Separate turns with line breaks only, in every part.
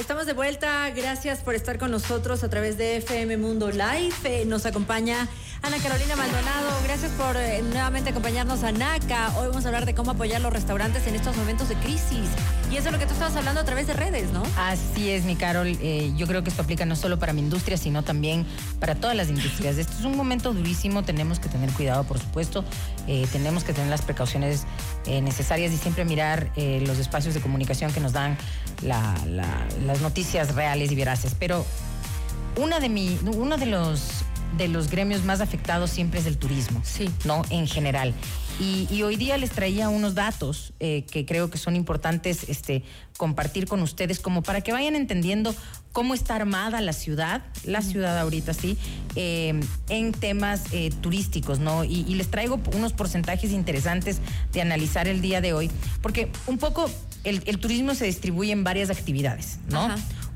Estamos de vuelta, gracias por estar con nosotros a través de FM Mundo Live. Eh, nos acompaña Ana Carolina Maldonado, gracias por eh, nuevamente acompañarnos a NACA. Hoy vamos a hablar de cómo apoyar los restaurantes en estos momentos de crisis. Y eso es lo que tú estabas hablando a través de redes, ¿no?
Así es, mi Carol. Eh, yo creo que esto aplica no solo para mi industria, sino también para todas las industrias. Esto es un momento durísimo, tenemos que tener cuidado, por supuesto. tenemos que tener las precauciones necesarias y siempre mirar los espacios de comunicación que nos dan la las noticias reales y veraces, pero una de mi, uno de los de los gremios más afectados siempre es el turismo,
sí.
¿no? En general. Y, hoy día les traía unos datos eh, que creo que son importantes este, compartir con ustedes, como para que vayan entendiendo cómo está armada la ciudad, la ciudad ahorita sí, eh, en temas eh, turísticos, ¿no? Y, les traigo unos porcentajes interesantes de analizar el día de hoy, porque un poco el, turismo se distribuye en varias actividades, ¿no?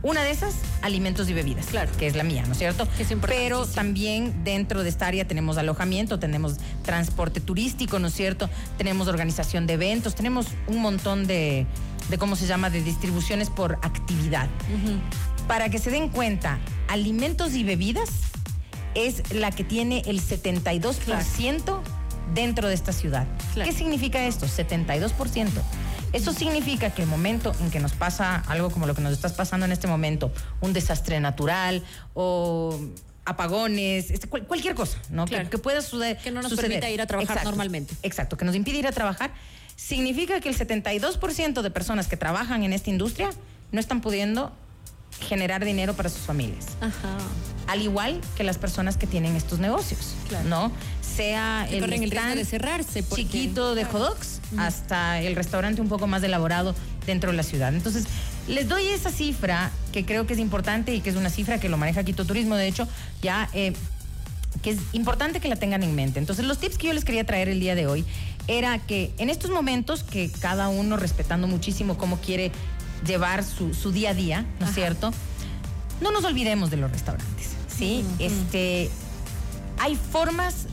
Una de esas, alimentos y bebidas,
claro.
que es la mía, ¿no es cierto? Pero también dentro de esta área tenemos alojamiento, tenemos transporte turístico, ¿no es cierto? Tenemos organización de eventos, tenemos un montón de, de ¿cómo se llama?, de distribuciones por actividad. Para que se den cuenta, alimentos y bebidas es la que tiene el 72% dentro de esta ciudad. ¿Qué significa esto? 72%. Eso significa que el momento en que nos pasa algo como lo que nos está pasando en este momento, un desastre natural o apagones, este, cualquier cosa, ¿no? Que, pueda suceder.
Que no nos permita ir a trabajar normalmente.
Exacto, que nos impide ir a trabajar. Significa que el 72% de personas que trabajan en esta industria no están pudiendo generar dinero para sus familias.
Ajá.
Al igual que las personas que tienen estos negocios, ¿no? Sea
el, el de cerrarse
chiquito de hot dogs hasta el restaurante un poco más elaborado dentro de la ciudad. Entonces, les doy esa cifra que creo que es importante y que es una cifra que lo maneja Quito Turismo, de hecho, ya eh, que es importante que la tengan en mente. Entonces, los tips que yo les quería traer el día de hoy era que en estos momentos que cada uno respetando muchísimo cómo quiere llevar su, día a día, ¿no es cierto? No nos olvidemos de los restaurantes, ¿sí? Este, hay formas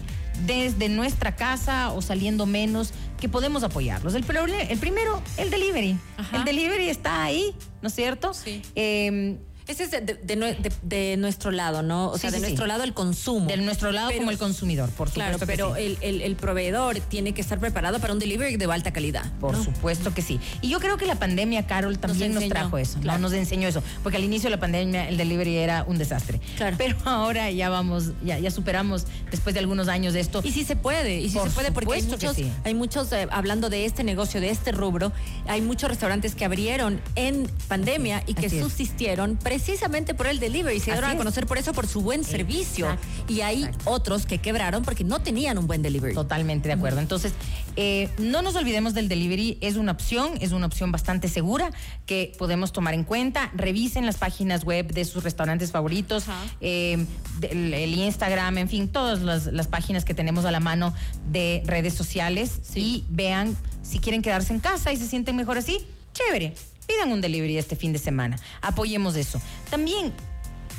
desde nuestra casa o saliendo menos que podemos apoyarlos. El, el primero, el delivery. El delivery está ahí, ¿no es cierto?
Sí.
Eh,
ese es de, nuestro lado, ¿no? O sea, de nuestro lado el consumo.
De nuestro lado como el consumidor, por supuesto.
Claro, pero el, proveedor tiene que estar preparado para un delivery de alta calidad.
Por supuesto que sí. Y yo creo que la pandemia, Carol, también nos, trajo eso, ¿no? Nos enseñó eso. Porque al inicio de la pandemia el delivery era un desastre.
Claro.
Pero ahora ya vamos, ya, ya superamos después de algunos años de esto.
Y sí se puede, y sí se puede, porque hay muchos, hay muchos eh, hablando de este negocio, de este rubro, hay muchos restaurantes que abrieron en pandemia y que subsistieron precisamente por el delivery. Se dieron a conocer por eso, por su buen servicio. Y hay otros que quebraron porque no tenían un buen delivery.
Totalmente de acuerdo. Entonces, eh, no nos olvidemos del delivery. Es una opción, es una opción bastante segura que podemos tomar en cuenta. Revisen las páginas web de sus restaurantes favoritos, eh, el, Instagram, en fin, todas las, páginas que tenemos a la mano de redes sociales y vean si quieren quedarse en casa y se sienten mejor así. Chévere pidan un delivery este fin de semana. Apoyemos eso. También,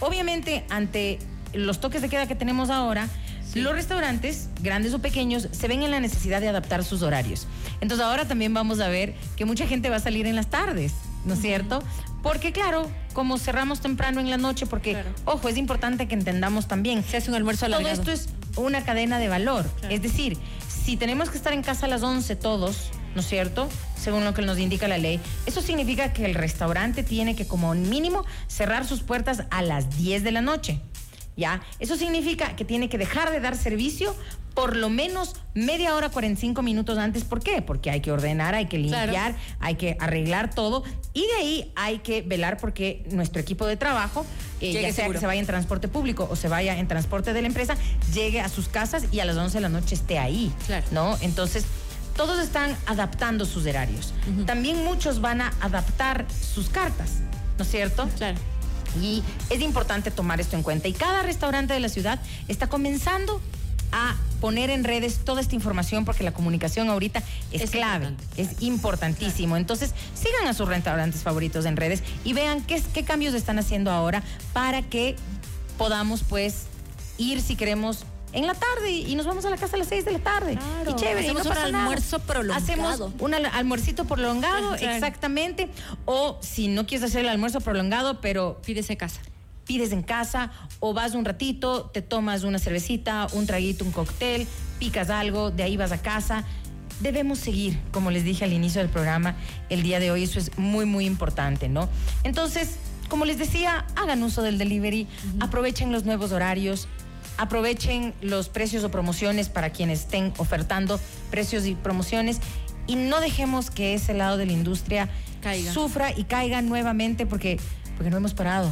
obviamente, ante los toques de queda que tenemos ahora, los restaurantes, grandes o pequeños, se ven en la necesidad de adaptar sus horarios. Entonces ahora también vamos a ver que mucha gente va a salir en las tardes, ¿no es cierto? Porque claro, como cerramos temprano en la noche, porque, ojo, es importante que entendamos también.
Se hace un almuerzo
alargado. Todo esto es una cadena de valor. Es decir, si tenemos que estar en casa a las 11 todos, ¿no es cierto? Según lo que nos indica la ley. Eso significa que el restaurante tiene que como mínimo cerrar sus puertas a las 10 de la noche. ¿Ya? Eso significa que tiene que dejar de dar servicio por lo menos media hora, 45 minutos antes. ¿Por qué? Porque hay que ordenar, hay que limpiar, hay que arreglar todo. Y de ahí hay que velar porque nuestro equipo de trabajo, eh, ya sea que se vaya en transporte público o se vaya en transporte de la empresa, llegue a sus casas y a las 11 de la noche esté ahí. ¿No? Entonces, todos están adaptando sus horarios. También muchos van a adaptar sus cartas, ¿no es cierto?
Claro.
Y es importante tomar esto en cuenta. Y cada restaurante de la ciudad está comenzando a poner en redes toda esta información porque la comunicación ahorita es, clave, es importantísimo. Entonces, sigan a sus restaurantes favoritos en redes y vean qué, qué cambios están haciendo ahora para que podamos pues ir si queremos en la tarde y nos vamos a la casa a las 6 de la tarde. Y chévere,
Hacemos un almuerzo prolongado.
Hacemos un almuercito prolongado, exactamente. O si no quieres hacer el almuerzo prolongado, pero
pides en casa
pides en casa o vas un ratito, te tomas una cervecita, un traguito, un cóctel, picas algo, de ahí vas a casa debemos seguir, como les dije al inicio del programa, el día de hoy, eso es muy, muy importante, ¿no? Entonces, como les decía, hagan uso del delivery, aprovechen los nuevos horarios, aprovechen los precios o promociones para quienes estén ofertando precios y promociones y no dejemos que ese lado de la industria sufra y caiga nuevamente porque, porque no hemos parado.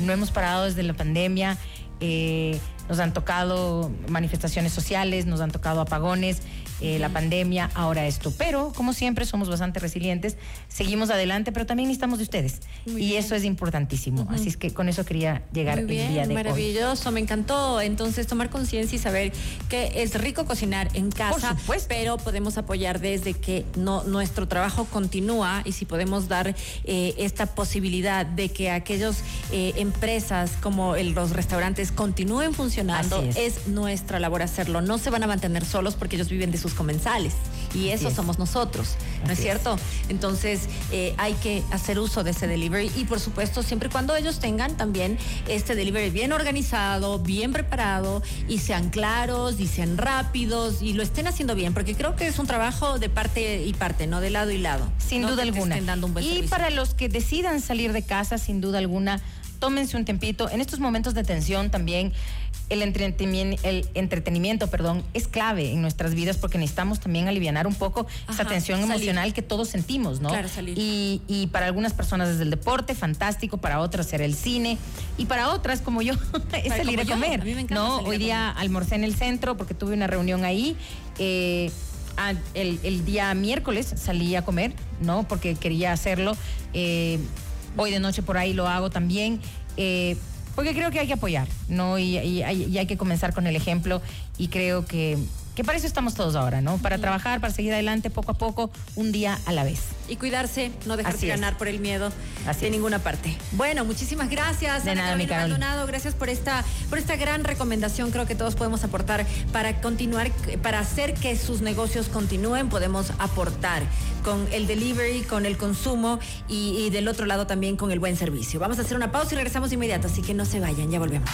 No hemos parado desde la pandemia. Eh, nos han tocado manifestaciones sociales, nos han tocado apagones, eh, la pandemia, ahora esto. Pero, como siempre, somos bastante resilientes, seguimos adelante, pero también necesitamos de ustedes. y eso es importantísimo. Así es que con eso quería llegar el día de
maravilloso, me encantó. Entonces, tomar conciencia y saber que es rico cocinar en casa, pero podemos apoyar desde que no, nuestro trabajo continúa y si podemos dar eh, esta posibilidad de que aquellas eh, empresas como los restaurantes continúen funcionando, es. es nuestra labor hacerlo. No se van a mantener solos porque ellos viven de sus comensales. Y eso somos nosotros, ¿no es cierto? Entonces eh, hay que hacer uso de ese delivery y por supuesto siempre y cuando ellos tengan también este delivery bien organizado, bien preparado y sean claros y sean rápidos y lo estén haciendo bien, porque creo que es un trabajo de parte y parte, no de lado y lado.
Sin duda alguna. y para los que decidan salir de casa, sin duda alguna, tómense un tempito. En estos momentos de tensión también el entretenimiento, el entretenimiento, perdón, es clave en nuestras vidas porque necesitamos también aliviar un poco esa tensión emocional que todos sentimos, ¿no?
Claro, salir.
Y, y, para algunas personas desde el deporte, fantástico, para otras será el cine y para otras como yo es salir a comer. no, hoy día almorcé en el centro porque tuve una reunión ahí. Eh, el, día miércoles salí a comer, ¿no? Porque quería hacerlo. Eh, hoy de noche por ahí lo hago también. Eh, porque creo que hay que apoyar, ¿no? Y, y, hay que comenzar con el ejemplo y creo que, que para eso estamos todos ahora, ¿no? Para trabajar, para seguir adelante poco a poco, un día a la vez.
Y cuidarse, no dejarse ganar por el miedo Así de ninguna parte. Bueno, muchísimas gracias.
De nada, mi
Maldonado, gracias por esta, por esta gran recomendación. Creo que todos podemos aportar para continuar, para hacer que sus negocios continúen, podemos aportar con el delivery, con el consumo y, y del otro lado también con el buen servicio. Vamos a hacer una pausa y regresamos inmediato, así que no se vayan, ya volvemos.